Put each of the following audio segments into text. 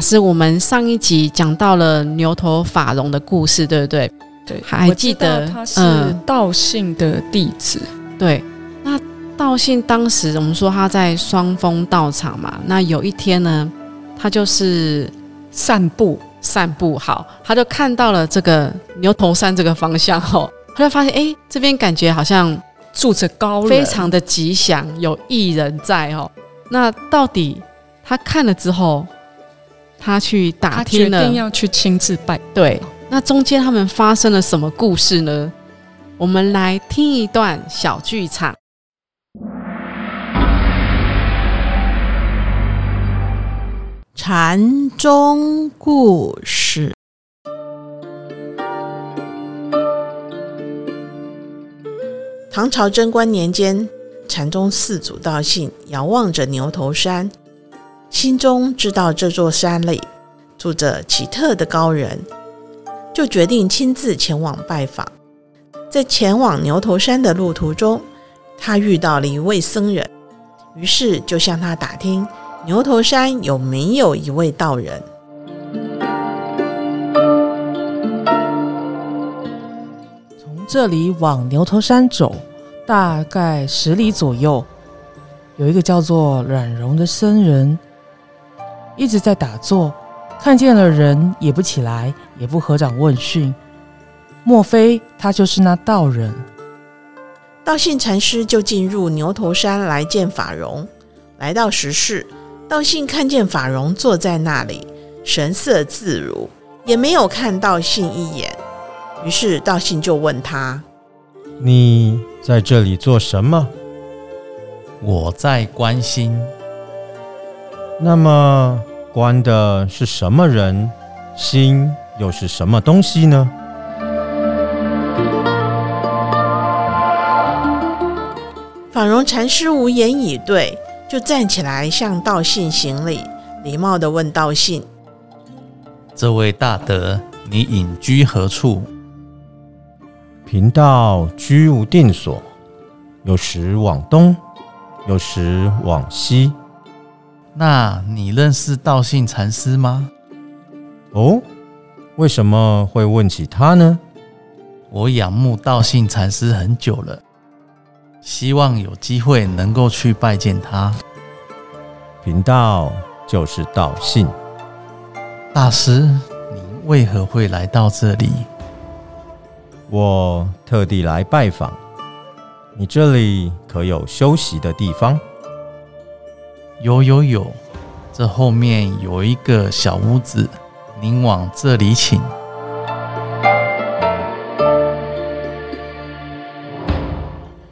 法师，我们上一集讲到了牛头法龙的故事，对不对？对，还记得他是道信的弟子。对，那道信当时我们说他在双峰道场嘛，那有一天呢，他就是散步，散步好，他就看到了这个牛头山这个方向哦，他就发现哎，这边感觉好像住着高人，非常的吉祥，有艺人在哦。那到底他看了之后？他去打听了，决定要去亲自拜。对，那中间他们发生了什么故事呢？我们来听一段小剧场。禅宗故事。唐朝贞观年间，禅宗四祖道信遥望着牛头山。心中知道这座山里住着奇特的高人，就决定亲自前往拜访。在前往牛头山的路途中，他遇到了一位僧人，于是就向他打听牛头山有没有一位道人。从这里往牛头山走，大概十里左右，有一个叫做阮荣的僧人。一直在打坐，看见了人也不起来，也不合掌问讯。莫非他就是那道人？道信禅师就进入牛头山来见法融。来到石室，道信看见法融坐在那里，神色自如，也没有看道信一眼。于是道信就问他：“你在这里做什么？”“我在关心。”“那么。”关的是什么人？心又是什么东西呢？法融禅师无言以对，就站起来向道信行礼，礼貌的问道信：“这位大德，你隐居何处？”贫道居无定所，有时往东，有时往西。那你认识道信禅师吗？哦，为什么会问起他呢？我仰慕道信禅师很久了，希望有机会能够去拜见他。贫道就是道信大师，你为何会来到这里？我特地来拜访。你这里可有休息的地方？有有有，这后面有一个小屋子，您往这里请。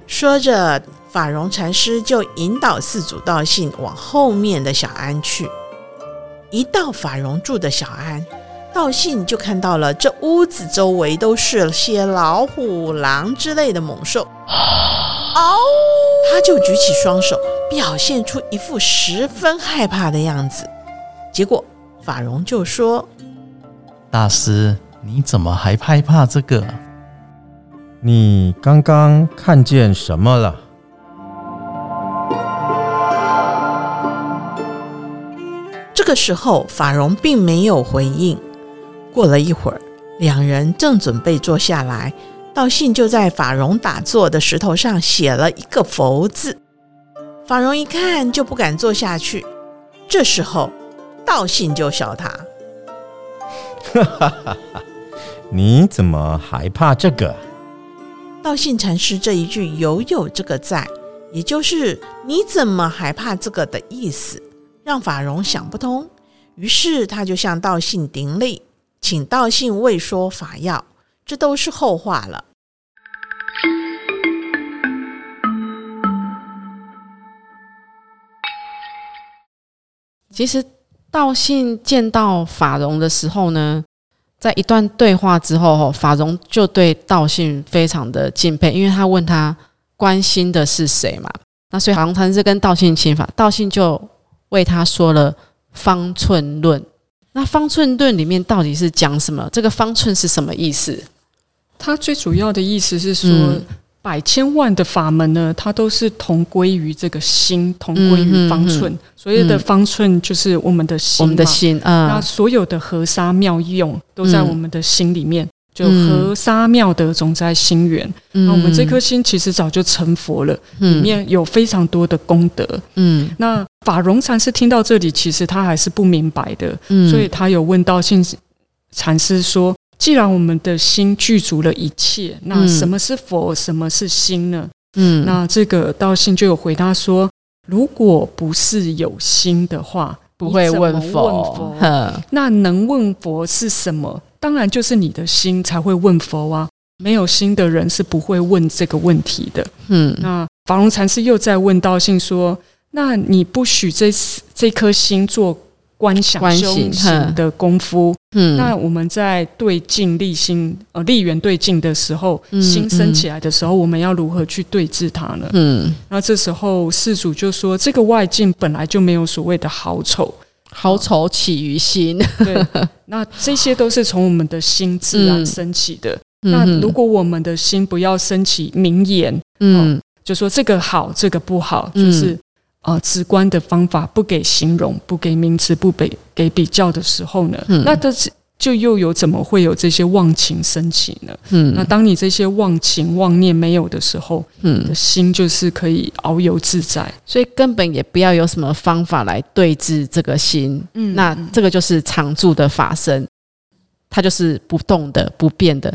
说着，法融禅师就引导四祖道信往后面的小庵去。一到法融住的小庵，道信就看到了这屋子周围都是些老虎、狼之类的猛兽。嗷！他就举起双手。表现出一副十分害怕的样子，结果法融就说：“大师，你怎么还害怕这个？你刚刚看见什么了？”这个时候，法融并没有回应。过了一会儿，两人正准备坐下来，道信就在法融打坐的石头上写了一个“佛”字。法融一看就不敢坐下去，这时候道信就笑他：“哈哈哈哈你怎么还怕这个？”道信禅师这一句“有有这个在”，也就是“你怎么还怕这个”的意思，让法融想不通。于是他就向道信顶礼，请道信为说法要，这都是后话了。其实道信见到法荣的时候呢，在一段对话之后，法荣就对道信非常的敬佩，因为他问他关心的是谁嘛。那所以法荣禅师跟道信请法，道信就为他说了方寸论。那方寸论里面到底是讲什么？这个方寸是什么意思？它最主要的意思是说，嗯百千万的法门呢，它都是同归于这个心，同归于方寸。所谓的方寸就是我们的心，我们的心，那嗯所有的和沙妙用都在嗯我们的心里面。就嗯和沙妙德总在心源，嗯。那我们这颗心其实早就成佛了，里嗯面有非常多的功德。嗯。那法融禅师听到这里，其实他还是不明白的，嗯。所以他有问道信禅师说：“既然我们的心具足了一切，那嗯什么是佛？什么是心呢？”嗯那这个道信就有回答说：“如果不是有心的话，不会问佛问问佛那能问佛是什么？当然就是你的心才会问佛啊。没有心的人是不会问这个问题的。嗯那法隆禅师又在问道信说：“那你不许这这颗心做观想观修行行的功夫？嗯。那我们在对境立心呃立缘对境的时候，嗯心升起来的时候，我们要如何去对治它呢？嗯，那这时候世主就说：这个外境本来就没有所谓的好丑，好丑起于心。对，那这些都是从我们的心自然嗯。升起的。那如果我们的心不要升起名言，嗯。就说这个好，这个不好，嗯。就是呃直观的方法，不给形容，不给名词，不给给比较的时候呢，嗯那这是就又有怎么会有这些忘情升起呢？嗯那嗯当你这些忘情妄念没有的时候，嗯，心就是可以遨游自在。所以根本也不要有什么方法来对治这个心。嗯那这个就是常住的法身，它就是不动的、不变的。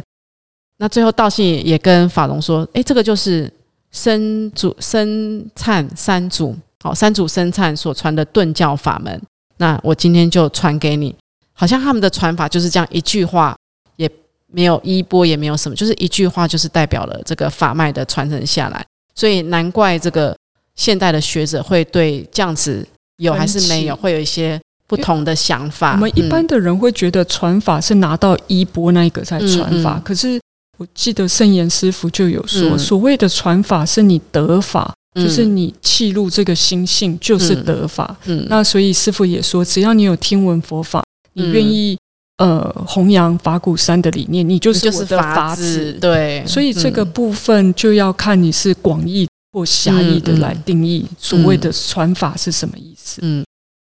那最后道信也跟法龙说：“诶，这个就是生主生灿三祖，好三祖生灿所传的顿教法门。那我今天就传给你，好像他们的传法就是这样一句话，也没有衣钵，也没有什么，就是一句话，就是代表了这个法脉的传承下来。所以难怪这个现代的学者会对这样子有还是没有，会有一些不同的想法。我们一般嗯的人会觉得传法是拿到衣钵那一个在传法，嗯嗯可是我记得圣严师傅就有说，嗯所谓的传法是你得法，嗯就是你契入这个心性就是嗯得法。嗯那所以师傅也说，只要你有听闻佛法，你嗯愿意、呃弘扬法鼓山的理念，你就是我的法子子。对，所以这个嗯部分就要看你是广义或狭义的来定义所谓的传法是什么意思。嗯，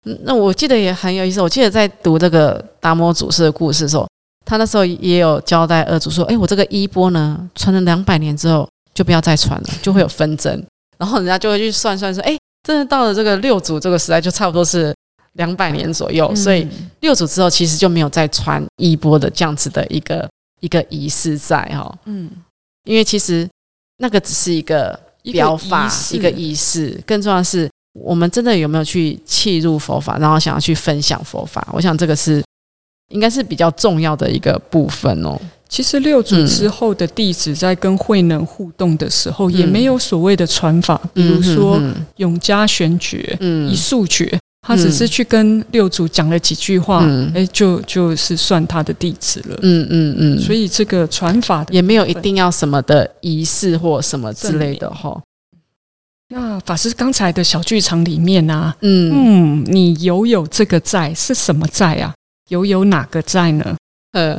嗯那我记得也很有意思。我记得在读这个达摩祖师的故事的时候，他那时候也有交代二祖说：“哎，我这个衣钵呢，传了两百年之后就不要再传了，就会有纷争。”然后人家就会去算算说：“哎，真的到了这个六祖这个时代，就差不多是两百年左右。所以嗯六祖之后，其实就没有再传衣钵的这样子的一个一个仪式在哈、嗯，因为其实那个只是一个表法一个仪式，更重要的是我们真的有没有去契入佛法，然后想要去分享佛法？我想这个是应该是比较重要的一个部分哦。其实六祖嗯之后的弟子在跟慧能互动的时候，嗯也没有所谓的传法，比如说嗯永嘉玄觉、嗯一速诀，他只是去跟六祖讲了几句话，嗯哎、就就是算他的弟子了。嗯嗯嗯，所以这个传法的也没有一定要什么的仪式或什么之类的哈。那法师刚才的小剧场里面啊，嗯嗯，你有有这个在是什么在啊？有有哪个在呢？呃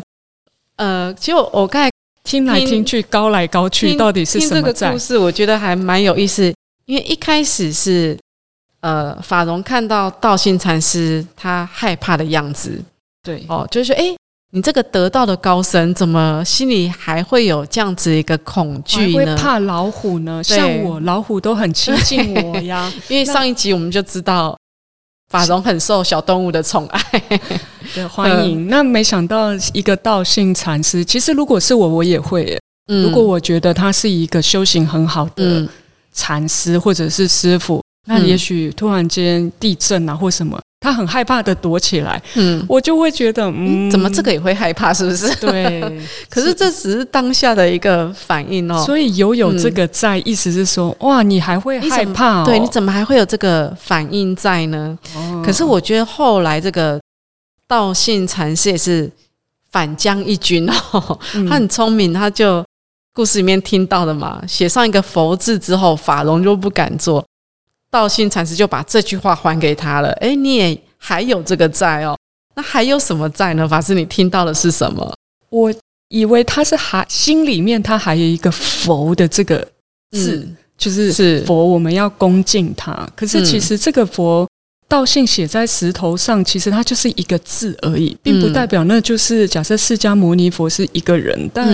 呃，其实我我刚才听来听听去，高来高去，到底是听这个什么故？事，我觉得还蛮有意思，因为一开始是呃法荣看到道心禅师他害怕的样子，对，哦，就是说，哎，你这个得道的高僧，怎么心里还会有这样子一个恐惧呢？会怕老虎呢？像我，老虎都很亲近我呀。因为上一集我们就知道。法荣很受小动物的宠爱，的欢迎。那没想到一个道信禅师，其实如果是我，我也会如果我觉得他是一个修行很好的嗯。禅师或者是师傅，那嗯。也许突然间地震啊或什么，他很害怕的躲起来，嗯，我就会觉得，嗯，怎么这个也会害怕？是不是？对？可是这只是当下的一个反应哦。所以有有这个在，意思是说，哇，你还会害怕、哦？对，你怎么还会有这个反应在呢？可是我觉得后来这个道信禅师也是反将一军哦，嗯他很聪明，他就故事里面听到的嘛，写上一个佛字之后，法龙就不敢做。道信禅师就把这句话还给他了。哎，你也还有这个债哦，那还有什么债呢？法师，你听到的是什么？我以为他是还心里面他还有一个佛的这个字，嗯就是是佛，我们要恭敬他。可是其实这个佛道信写在石头上，其实它就是一个字而已，并不嗯代表那就是假设释迦牟尼佛是一个人，但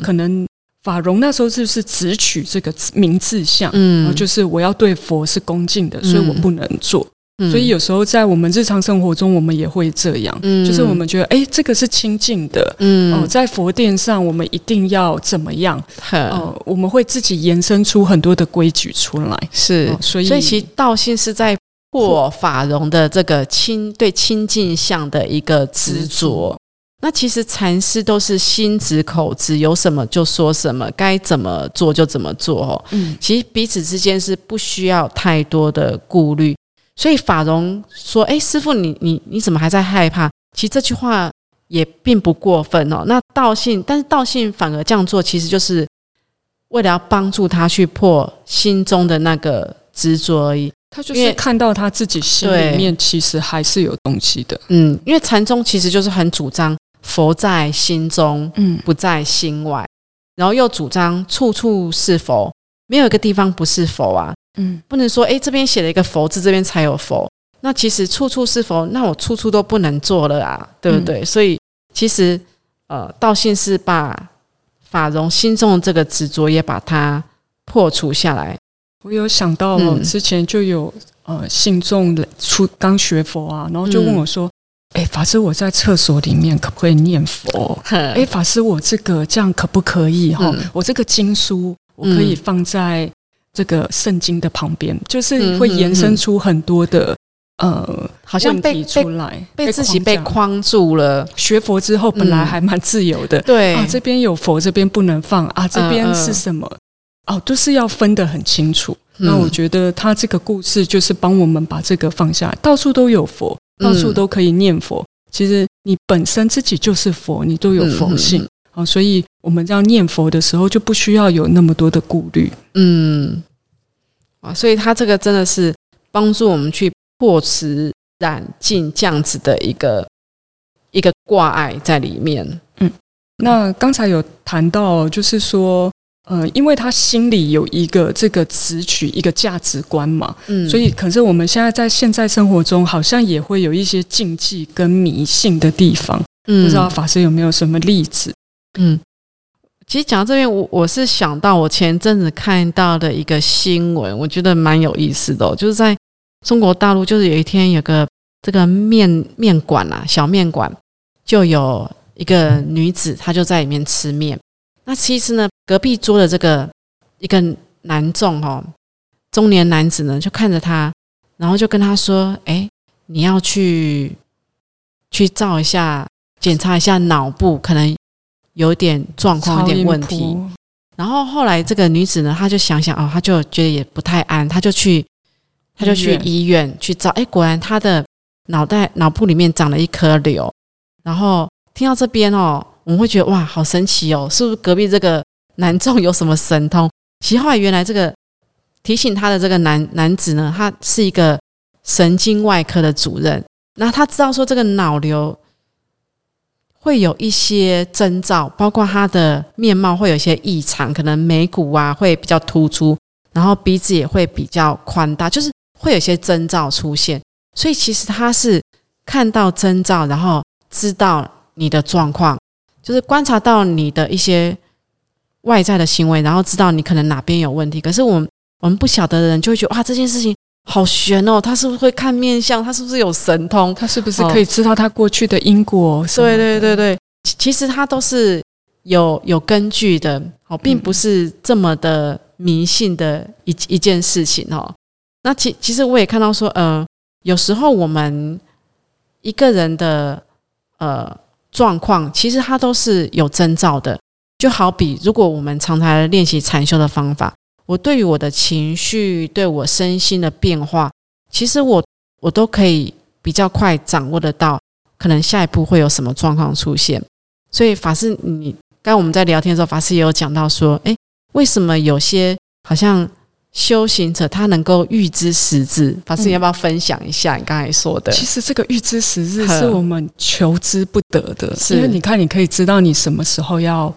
可能法融那时候就是只取这个名字像。嗯呃就是我要对佛是恭敬的，所以我不能做。嗯所以有时候在我们日常生活中，我们也会这样，嗯就是我们觉得，哎，这个是清净的，嗯哦，在佛殿上我们一定要怎么样？很哦，我们会自己延伸出很多的规矩出来。是哦，所以所以其实道心是在破法融的这个亲对亲近相的一个执着。那其实禅师都是心直口直，有什么就说什么，该怎么做就怎么做哦。嗯其实彼此之间是不需要太多的顾虑。所以法融说：“哎，师傅，你你你怎么还在害怕？”其实这句话也并不过分哦。那道信，但是道信反而这样做，其实就是为了要帮助他去破心中的那个执着而已。他就是看到他自己心里面其实还是有东西的。嗯，因为禅宗其实就是很主张佛在心中，嗯不在心外，然后又主张处处是佛，没有一个地方不是佛啊。嗯不能说诶这边写了一个佛字，这边才有佛。那其实处处是佛，那我处处都不能做了啊，对不对？所以其实呃，道信是把法融心中的这个执着也把它破除下来。我有想到、哦嗯之前就有呃信众出刚学佛啊，然后就问我说：“哎、法师，我在厕所里面可不可以念佛？哎、哎，法师，我这个这样可不可以？哈、嗯我这个经书我可以放在这个圣经的旁边，就是会延伸出很多的、呃好像被问题出来，被自己被框住了。学佛之后本来还蛮自由的，对，啊，这边有佛，这边不能放啊，这边嗯是什么？哦，都是要分得很清楚。嗯那我觉得他这个故事就是帮我们把这个放下来，到处都有佛，嗯到处都可以念佛。其实你本身自己就是佛，你都有佛性嗯啊、所以我们这样念佛的时候就不需要有那么多的顾虑。嗯，啊，所以他这个真的是帮助我们去破除染净这样子的一个一个挂碍在里面。嗯那刚才有谈到，就是说，呃，因为他心里有一个这个词曲，一个价值观嘛，嗯所以，可是我们现在在现在生活中，好像也会有一些禁忌跟迷信的地方。嗯不知道法师有没有什么例子？嗯，其实讲到这边，我我是想到我前阵子看到的一个新闻，我觉得蛮有意思的、哦，就是在中国大陆，就是有一天有个这个面面馆啊，小面馆，就有一个女子，她就在里面吃面。那其实呢，隔壁桌的这个一个男众哦，中年男子呢，就看着他，然后就跟他说：“哎，你要去去照一下，检查一下脑部，可能有点状况，有点问题。然后后来这个女子呢，她就想想哦，她就觉得也不太安，她就去，她就去医院医院去照，哎，果然她的脑袋脑部里面长了一颗瘤。然后听到这边哦，我们会觉得哇，好神奇哦，是不是隔壁这个男众有什么神通？其实后来原来这个提醒他的这个男男子呢，他是一个神经外科的主任，那他知道说这个脑瘤会有一些征兆，包括他的面貌会有些异常，可能眉骨啊会比较突出，然后鼻子也会比较宽大，就是会有些征兆出现。所以其实他是看到征兆，然后知道你的状况，就是观察到你的一些外在的行为，然后知道你可能哪边有问题。可是我们我们不晓得的人就会觉得哇，这件事情好悬哦，他是不是会看面相？他是不是有神通？他是不是可以知道他过去的因果对？对对对，其其实他都是有有根据的，哦，并不是这么的迷信的一一件事情哦。那其其实我也看到说，呃，有时候我们一个人的呃状况，其实它都是有征兆的。就好比如果我们常常练习禅修的方法，我对于我的情绪、对我身心的变化，其实我我都可以比较快掌握得到，可能下一步会有什么状况出现。所以法师，你刚刚我们在聊天的时候，法师也有讲到说，诶，为什么有些好像修行者他能够预知时日？法师，你要不要分享一下你刚才说的？其实这个预知时日是我们求之不得的，是因为你看，你可以知道你什么时候要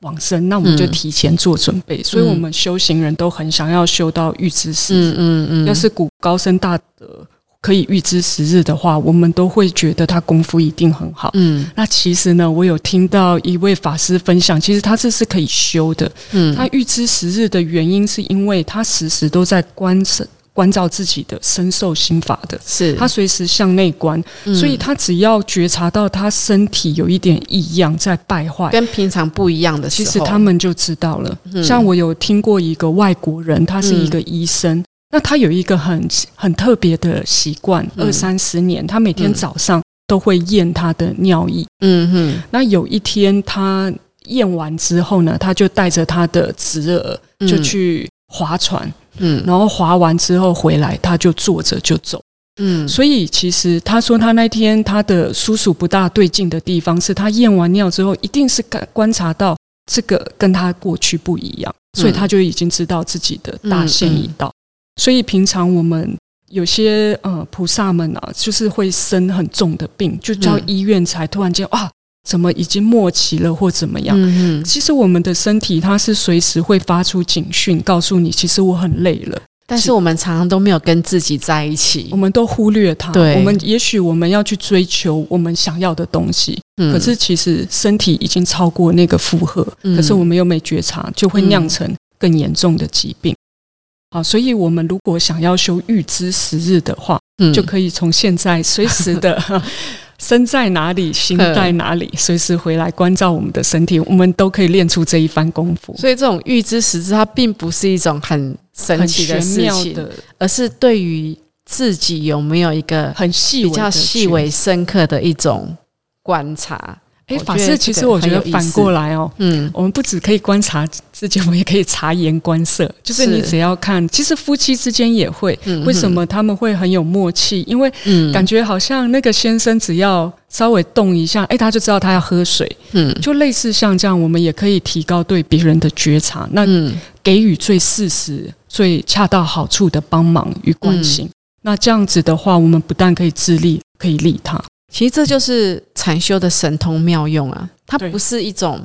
往生，那我们就嗯提前做准备。所以，我们修行人都很想要修到预知时日。嗯嗯嗯，要是古高僧大德可以预知时日的话，我们都会觉得他功夫一定很好。嗯那其实呢，我有听到一位法师分享，其实他这是可以修的。嗯，他预知时日的原因，是因为他时时都在观察关照自己的身受心法的，是他随时向内观，嗯所以他只要觉察到他身体有一点异样在败坏。跟平常不一样的时候，其实他们就知道了。嗯像我有听过一个外国人，他是一个医生，那他有一个很很特别的习惯，嗯。二三十年，他每天嗯早上都会验他的尿液。嗯哼那有一天他验完之后呢，他就带着他的侄儿嗯。就去划船，嗯。然后划完之后回来，他就坐着就走。嗯。所以其实他说他那天他的叔叔不大对劲的地方是他验完尿之后，一定是感观察到这个跟他过去不一样，嗯所以他就已经知道自己的大限已到。所以平常我们有些呃菩萨们啊，就是会生很重的病，就到嗯医院才突然间啊，怎么已经末期了或怎么样？嗯嗯其实我们的身体它是随时会发出警讯，告诉你其实我很累了。但是我们常常都没有跟自己在一起我，们都忽略它。对我们也许我们要去追求我们想要的东西，嗯可是其实身体已经超过那个负荷，嗯可是我们又没觉察，就会酿成更严重的疾病。好，所以我们如果想要修预知时日的话，嗯就可以从现在随时的 身在哪里，心在哪里，随时回来关照我们的身体，我们都可以练出这一番功夫。所以这种预知时日，它并不是一种很神奇的事情，妙的、而是对于自己有没有一个很细比较细微深刻的一种观察。哎，法师，其实我觉得反过来哦，嗯我们不只可以观察自己，我们也可以察言观色。就是你只要看，其实夫妻之间也会，嗯为什么他们会很有默契？因为嗯感觉好像那个先生只要稍微动一下，哎，他就知道他要喝水，嗯就类似像这样，我们也可以提高对别人的觉察，那嗯给予最适时、最恰到好处的帮忙与关心。嗯那这样子的话，我们不但可以自立，可以利他。其实这就是禅修的神通妙用啊，它不是一种，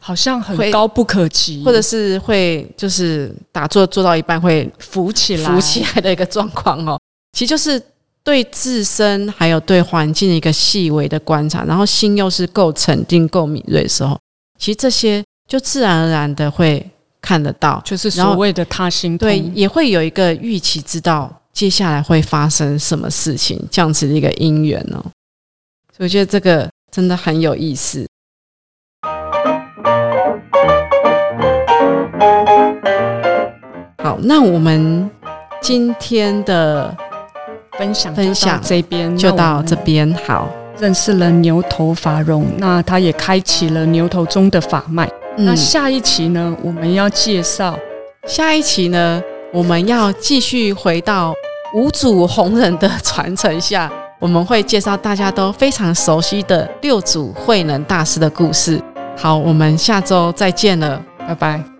好像很高不可及，或者是会就是打坐做到一半会浮起来，浮起来的一个状况哦。其实就是对自身还有对环境的一个细微的观察，然后心又是够沉定、够敏锐的时候，其实这些就自然而然的会看得到，就是所谓的他心通。对，也会有一个预期，知道接下来会发生什么事情，这样子的一个因缘哦。所以我觉得这个真的很有意思。好，那我们今天的分享分享这边就到这边，好。认识了牛头法融，那他也开启了牛头中的法脉。那嗯，下一期呢，我们要介绍下一期呢，我们要继续回到五祖弘忍的传承下，我们会介绍大家都非常熟悉的六祖慧能大师的故事。好，我们下周再见了，拜拜。